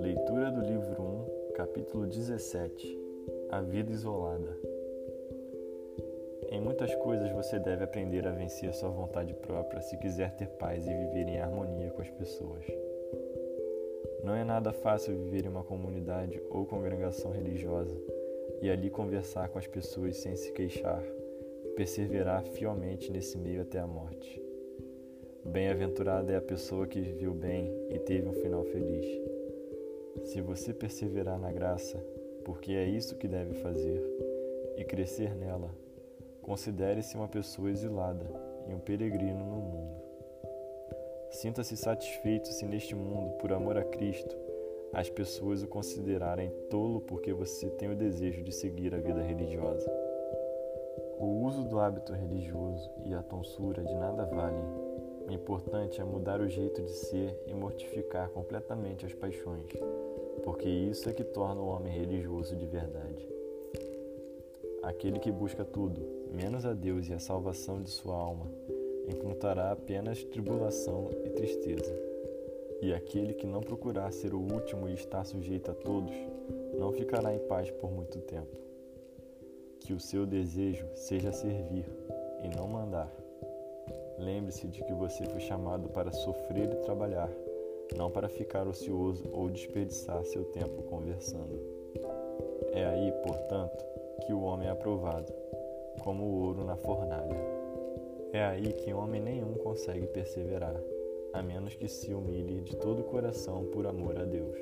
Leitura do livro 1, capítulo 17 A Vida Isolada. Em muitas coisas você deve aprender a vencer sua vontade própria se quiser ter paz e viver em harmonia com as pessoas. Não é nada fácil viver em uma comunidade ou congregação religiosa e ali conversar com as pessoas sem se queixar e perseverar fielmente nesse meio até a morte. Bem-aventurada é a pessoa que viveu bem e teve um final feliz. Se você perseverar na graça, porque é isso que deve fazer, e crescer nela, considere-se uma pessoa exilada e um peregrino no mundo. Sinta-se satisfeito se neste mundo, por amor a Cristo, as pessoas o considerarem tolo porque você tem o desejo de seguir a vida religiosa. O uso do hábito religioso e a tonsura de nada valem. O importante é mudar o jeito de ser e mortificar completamente as paixões, porque isso é que torna o homem religioso de verdade. Aquele que busca tudo, menos a Deus e a salvação de sua alma, encontrará apenas tribulação e tristeza. E aquele que não procurar ser o último e estar sujeito a todos, não ficará em paz por muito tempo. Que o seu desejo seja servir e não mandar. Lembre-se de que você foi chamado para sofrer e trabalhar, não para ficar ocioso ou desperdiçar seu tempo conversando. É aí, portanto, que o homem é aprovado, como o ouro na fornalha. É aí que homem nenhum consegue perseverar, a menos que se humilhe de todo o coração por amor a Deus.